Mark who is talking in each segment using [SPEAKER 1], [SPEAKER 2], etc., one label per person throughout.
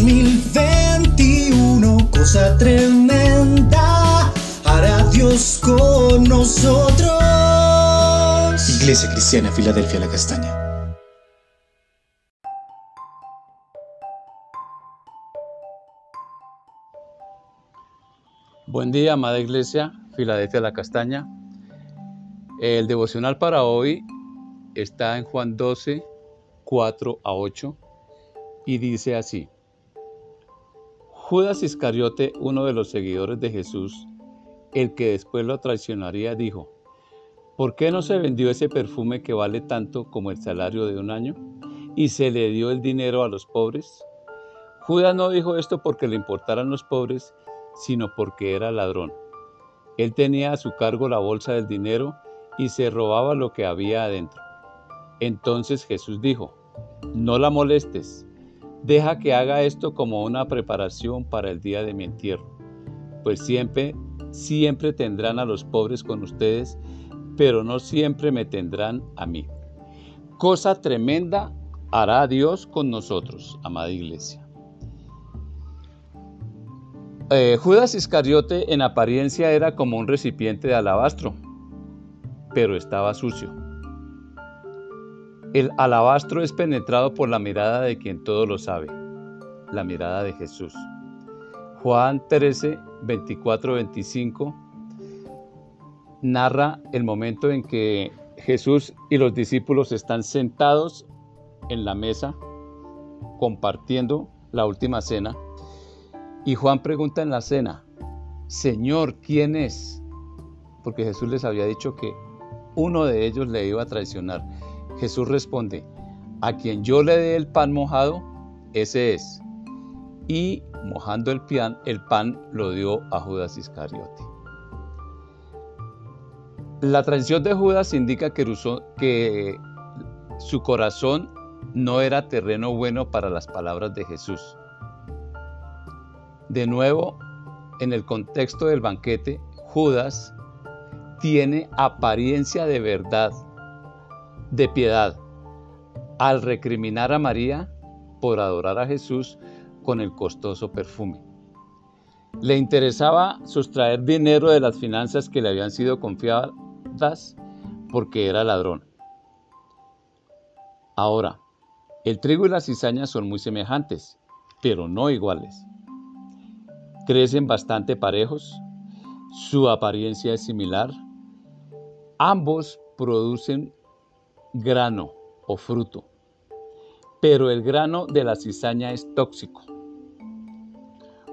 [SPEAKER 1] 2021, cosa tremenda, hará Dios con nosotros.
[SPEAKER 2] Iglesia Cristiana, Filadelfia, la Castaña.
[SPEAKER 3] Buen día, amada Iglesia, Filadelfia, la Castaña. El devocional para hoy está en Juan 12, 4 a 8 y dice así. Judas Iscariote, uno de los seguidores de Jesús, el que después lo traicionaría, dijo, ¿por qué no se vendió ese perfume que vale tanto como el salario de un año y se le dio el dinero a los pobres? Judas no dijo esto porque le importaran los pobres, sino porque era ladrón. Él tenía a su cargo la bolsa del dinero y se robaba lo que había adentro. Entonces Jesús dijo, no la molestes, deja que haga esto como una preparación para el día de mi entierro, pues siempre, siempre tendrán a los pobres con ustedes, pero no siempre me tendrán a mí. Cosa tremenda hará Dios con nosotros, amada iglesia. Eh, Judas Iscariote en apariencia era como un recipiente de alabastro, pero estaba sucio. El alabastro es penetrado por la mirada de quien todo lo sabe, la mirada de Jesús. Juan 13, 24, 25 narra el momento en que Jesús y los discípulos están sentados en la mesa compartiendo la última cena y Juan pregunta en la cena, Señor, ¿quién es? Porque Jesús les había dicho que uno de ellos le iba a traicionar. Jesús responde, a quien yo le dé el pan mojado, ese es. Y mojando el pan, el pan lo dio a Judas Iscariote. La traición de Judas indica que, que su corazón no era terreno bueno para las palabras de Jesús. De nuevo, en el contexto del banquete, Judas tiene apariencia de verdad de piedad al recriminar a María por adorar a Jesús con el costoso perfume. Le interesaba sustraer dinero de las finanzas que le habían sido confiadas porque era ladrón. Ahora, el trigo y la cizaña son muy semejantes, pero no iguales. Crecen bastante parejos, su apariencia es similar, ambos producen grano o fruto, pero el grano de la cizaña es tóxico.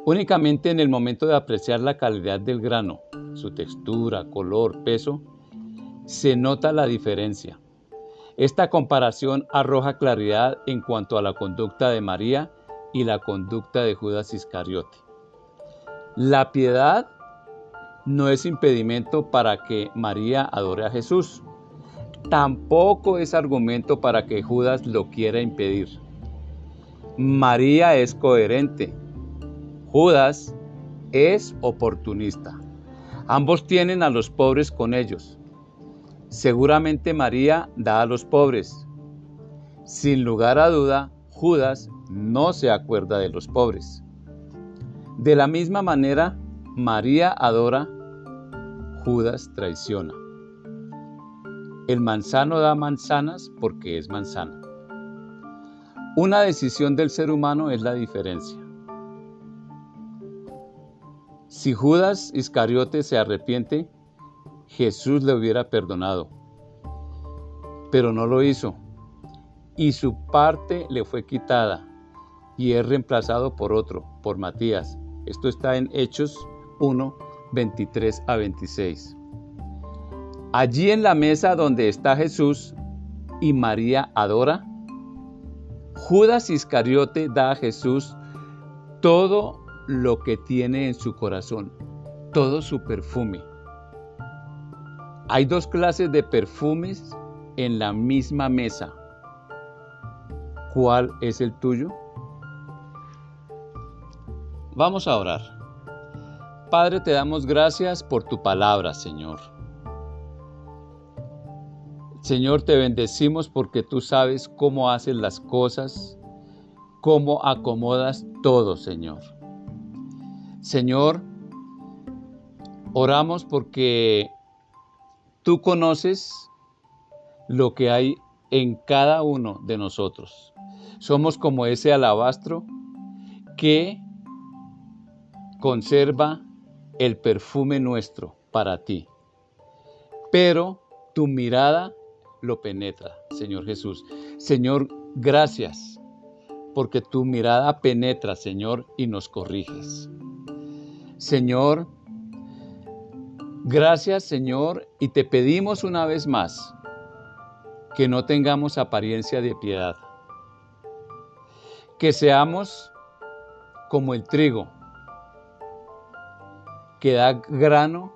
[SPEAKER 3] Únicamente en el momento de apreciar la calidad del grano, su textura, color, peso, se nota la diferencia. Esta comparación arroja claridad en cuanto a la conducta de María y la conducta de Judas Iscariote. La piedad no es impedimento para que María adore a Jesús tampoco es argumento para que Judas lo quiera impedir. María es coherente. Judas es oportunista. Ambos tienen a los pobres con ellos. Seguramente María da a los pobres. Sin lugar a duda, Judas no se acuerda de los pobres. De la misma manera, María adora, Judas traiciona. El manzano da manzanas porque es manzana. Una decisión del ser humano es la diferencia. Si Judas Iscariote se arrepiente, Jesús le hubiera perdonado, pero no lo hizo, y su parte le fue quitada, y es reemplazado por otro, por Matías. Esto está en Hechos 1, 23 a 26. Allí en la mesa donde está Jesús y María adora, Judas Iscariote da a Jesús todo lo que tiene en su corazón, todo su perfume. Hay dos clases de perfumes en la misma mesa. ¿Cuál es el tuyo? Vamos a orar. Padre, te damos gracias por tu palabra, Señor. Señor, te bendecimos porque tú sabes cómo haces las cosas, cómo acomodas todo, Señor. Señor, oramos porque tú conoces lo que hay en cada uno de nosotros. Somos como ese alabastro que conserva el perfume nuestro para ti. Pero tu mirada lo penetra, Señor Jesús. Señor, gracias, porque tu mirada penetra, Señor, y nos corriges. Señor, gracias, Señor, y te pedimos una vez más que no tengamos apariencia de piedad, que seamos como el trigo, que da grano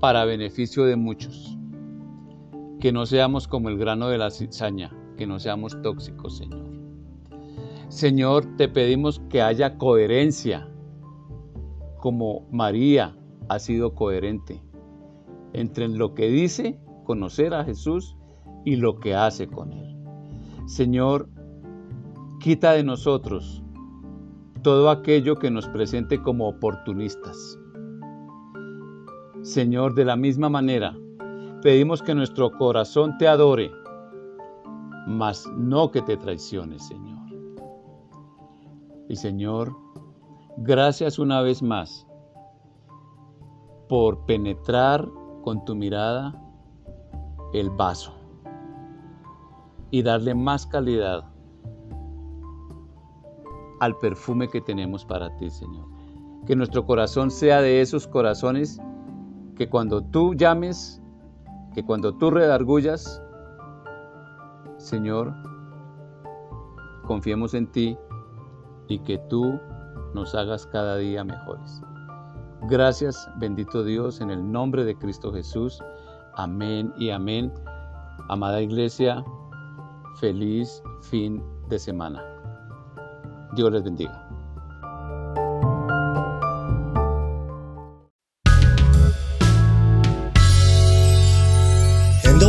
[SPEAKER 3] para beneficio de muchos. Que no seamos como el grano de la cizaña, que no seamos tóxicos, Señor. Señor, te pedimos que haya coherencia, como María ha sido coherente entre lo que dice conocer a Jesús y lo que hace con Él. Señor, quita de nosotros todo aquello que nos presente como oportunistas. Señor, de la misma manera, pedimos que nuestro corazón te adore, mas no que te traicione, Señor. Y Señor, gracias una vez más por penetrar con tu mirada el vaso y darle más calidad al perfume que tenemos para ti, Señor. Que nuestro corazón sea de esos corazones que cuando tú llames, que cuando tú redargullas, Señor, confiemos en ti y que tú nos hagas cada día mejores. Gracias, bendito Dios, en el nombre de Cristo Jesús. Amén y amén. Amada iglesia, feliz fin de semana. Dios les bendiga.